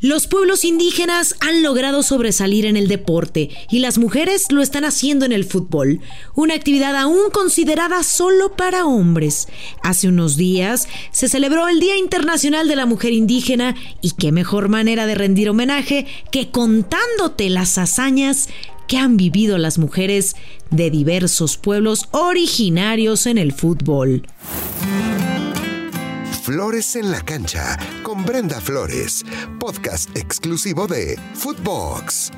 Los pueblos indígenas han logrado sobresalir en el deporte y las mujeres lo están haciendo en el fútbol, una actividad aún considerada solo para hombres. Hace unos días se celebró el Día Internacional de la Mujer Indígena y qué mejor manera de rendir homenaje que contándote las hazañas que han vivido las mujeres de diversos pueblos originarios en el fútbol. Flores en la cancha con Brenda Flores, podcast exclusivo de Footbox.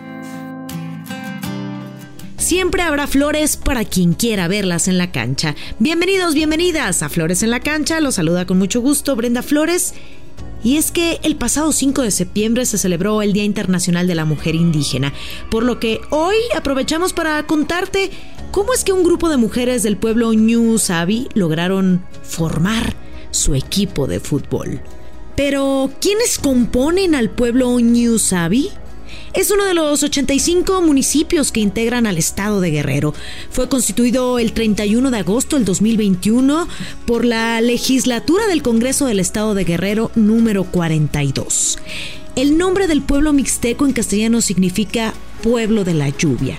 Siempre habrá flores para quien quiera verlas en la cancha. Bienvenidos, bienvenidas a Flores en la cancha. Los saluda con mucho gusto Brenda Flores. Y es que el pasado 5 de septiembre se celebró el Día Internacional de la Mujer Indígena, por lo que hoy aprovechamos para contarte cómo es que un grupo de mujeres del pueblo Ñu Sabi lograron formar su equipo de fútbol. Pero, ¿quiénes componen al pueblo New Sabi? Es uno de los 85 municipios que integran al estado de Guerrero. Fue constituido el 31 de agosto del 2021 por la legislatura del Congreso del estado de Guerrero número 42. El nombre del pueblo mixteco en castellano significa pueblo de la lluvia.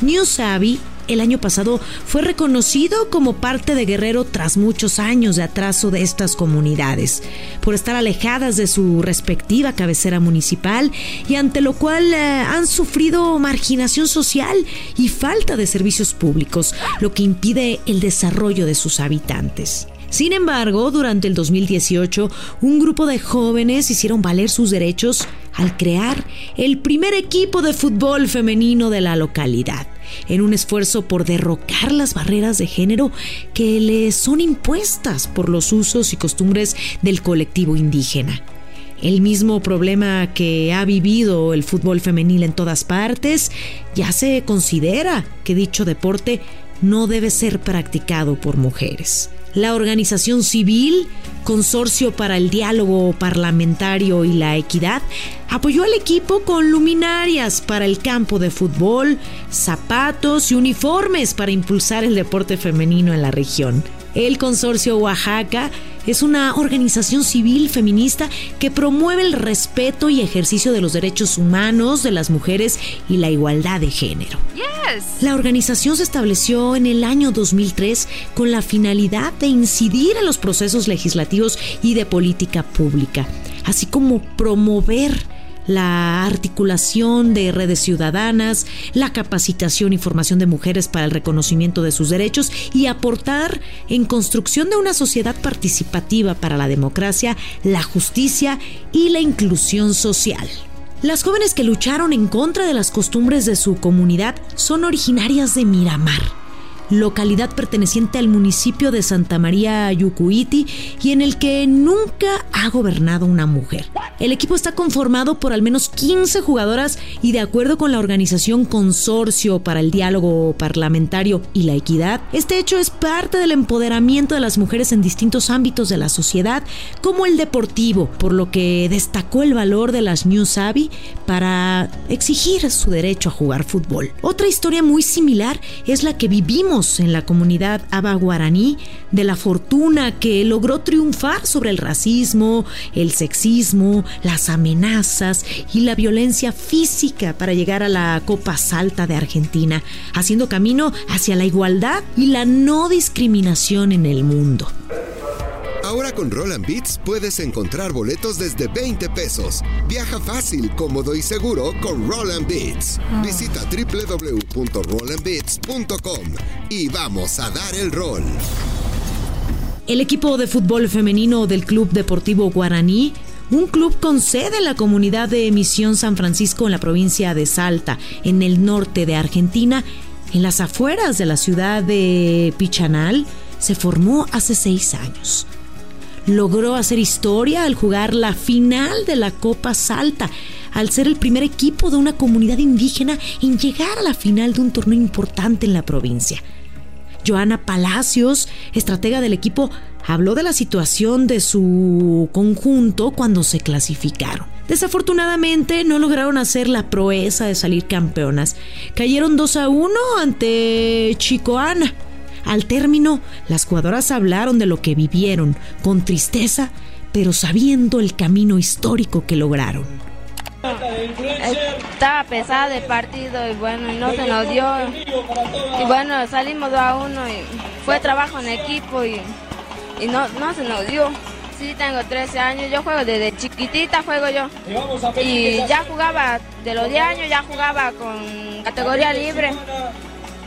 New Sabi el año pasado fue reconocido como parte de Guerrero tras muchos años de atraso de estas comunidades, por estar alejadas de su respectiva cabecera municipal y ante lo cual eh, han sufrido marginación social y falta de servicios públicos, lo que impide el desarrollo de sus habitantes. Sin embargo, durante el 2018, un grupo de jóvenes hicieron valer sus derechos al crear el primer equipo de fútbol femenino de la localidad en un esfuerzo por derrocar las barreras de género que le son impuestas por los usos y costumbres del colectivo indígena. El mismo problema que ha vivido el fútbol femenil en todas partes, ya se considera que dicho deporte no debe ser practicado por mujeres. La organización civil, Consorcio para el Diálogo Parlamentario y la Equidad, apoyó al equipo con luminarias para el campo de fútbol, zapatos y uniformes para impulsar el deporte femenino en la región. El Consorcio Oaxaca es una organización civil feminista que promueve el respeto y ejercicio de los derechos humanos de las mujeres y la igualdad de género. La organización se estableció en el año 2003 con la finalidad de incidir en los procesos legislativos y de política pública, así como promover la articulación de redes ciudadanas, la capacitación y formación de mujeres para el reconocimiento de sus derechos y aportar en construcción de una sociedad participativa para la democracia, la justicia y la inclusión social. Las jóvenes que lucharon en contra de las costumbres de su comunidad son originarias de Miramar localidad perteneciente al municipio de Santa María Yucuiti y en el que nunca ha gobernado una mujer. El equipo está conformado por al menos 15 jugadoras y de acuerdo con la organización Consorcio para el Diálogo Parlamentario y la Equidad, este hecho es parte del empoderamiento de las mujeres en distintos ámbitos de la sociedad, como el deportivo, por lo que destacó el valor de las New Sabi para exigir su derecho a jugar fútbol. Otra historia muy similar es la que vivimos en la comunidad aba guaraní de la fortuna que logró triunfar sobre el racismo, el sexismo, las amenazas y la violencia física para llegar a la Copa Salta de Argentina, haciendo camino hacia la igualdad y la no discriminación en el mundo. Ahora con Roland Beats puedes encontrar boletos desde 20 pesos. Viaja fácil, cómodo y seguro con Roland Beats. Visita www.rolandbeats.com y vamos a dar el rol. El equipo de fútbol femenino del Club Deportivo Guaraní un club con sede en la comunidad de Misión San Francisco en la provincia de Salta, en el norte de Argentina, en las afueras de la ciudad de Pichanal, se formó hace seis años logró hacer historia al jugar la final de la Copa Salta, al ser el primer equipo de una comunidad indígena en llegar a la final de un torneo importante en la provincia. Joana Palacios, estratega del equipo, habló de la situación de su conjunto cuando se clasificaron. Desafortunadamente no lograron hacer la proeza de salir campeonas. Cayeron 2 a 1 ante Chicoana al término, las jugadoras hablaron de lo que vivieron, con tristeza, pero sabiendo el camino histórico que lograron. Estaba pesado el partido y bueno, no se nos dio. Y bueno, salimos dos a uno y fue trabajo en equipo y, no se nos dio. Sí, tengo 13 años, yo juego desde chiquitita, juego yo. Y ya jugaba, de los 10 años ya jugaba con categoría libre.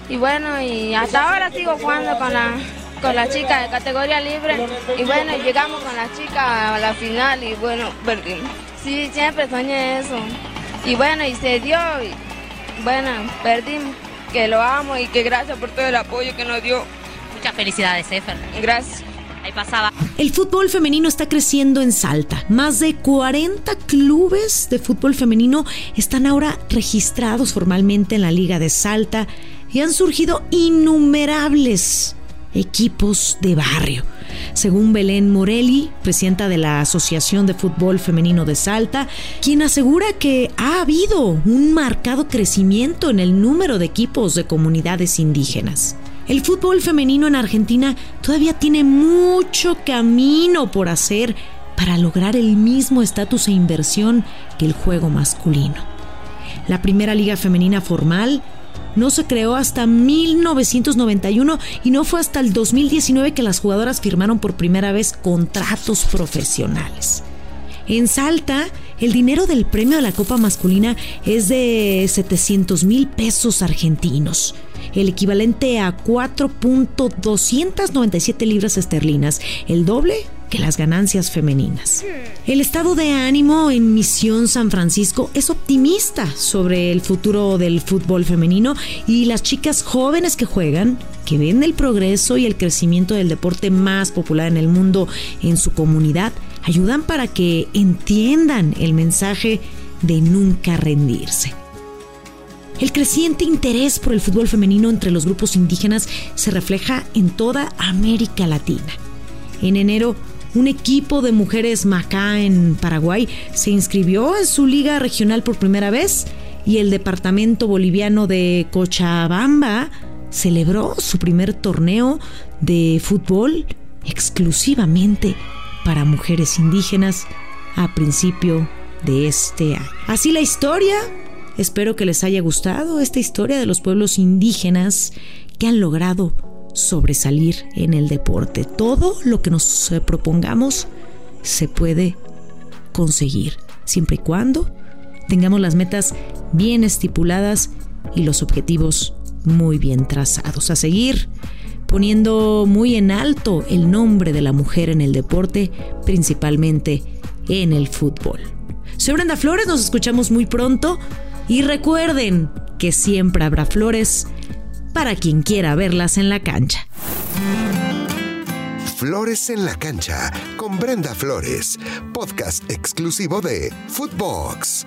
Y bueno, y hasta ahora sigo jugando con la, con la chica de categoría libre. Y bueno, llegamos con la chica a la final y bueno, perdimos. Sí, siempre soñé eso. Y bueno, y se dio. Y bueno, perdimos. Que lo amo y que gracias por todo el apoyo que nos dio. Muchas felicidades, Efer. Gracias. Ahí pasaba. El fútbol femenino está creciendo en Salta. Más de 40 clubes de fútbol femenino están ahora registrados formalmente en la Liga de Salta y han surgido innumerables equipos de barrio. Según Belén Morelli, presidenta de la Asociación de Fútbol Femenino de Salta, quien asegura que ha habido un marcado crecimiento en el número de equipos de comunidades indígenas. El fútbol femenino en Argentina todavía tiene mucho camino por hacer para lograr el mismo estatus e inversión que el juego masculino. La primera liga femenina formal no se creó hasta 1991 y no fue hasta el 2019 que las jugadoras firmaron por primera vez contratos profesionales. En Salta, el dinero del premio a la Copa Masculina es de 700 mil pesos argentinos, el equivalente a 4.297 libras esterlinas, el doble que las ganancias femeninas. El estado de ánimo en Misión San Francisco es optimista sobre el futuro del fútbol femenino y las chicas jóvenes que juegan, que ven el progreso y el crecimiento del deporte más popular en el mundo en su comunidad, ayudan para que entiendan el mensaje de nunca rendirse. El creciente interés por el fútbol femenino entre los grupos indígenas se refleja en toda América Latina. En enero, un equipo de mujeres Macá en Paraguay se inscribió en su liga regional por primera vez y el departamento boliviano de Cochabamba celebró su primer torneo de fútbol exclusivamente para mujeres indígenas a principio de este año. Así la historia, espero que les haya gustado esta historia de los pueblos indígenas que han logrado sobresalir en el deporte. Todo lo que nos eh, propongamos se puede conseguir, siempre y cuando tengamos las metas bien estipuladas y los objetivos muy bien trazados. A seguir poniendo muy en alto el nombre de la mujer en el deporte, principalmente en el fútbol. Soy Brenda Flores, nos escuchamos muy pronto y recuerden que siempre habrá flores para quien quiera verlas en la cancha. Flores en la cancha con Brenda Flores, podcast exclusivo de Footbox.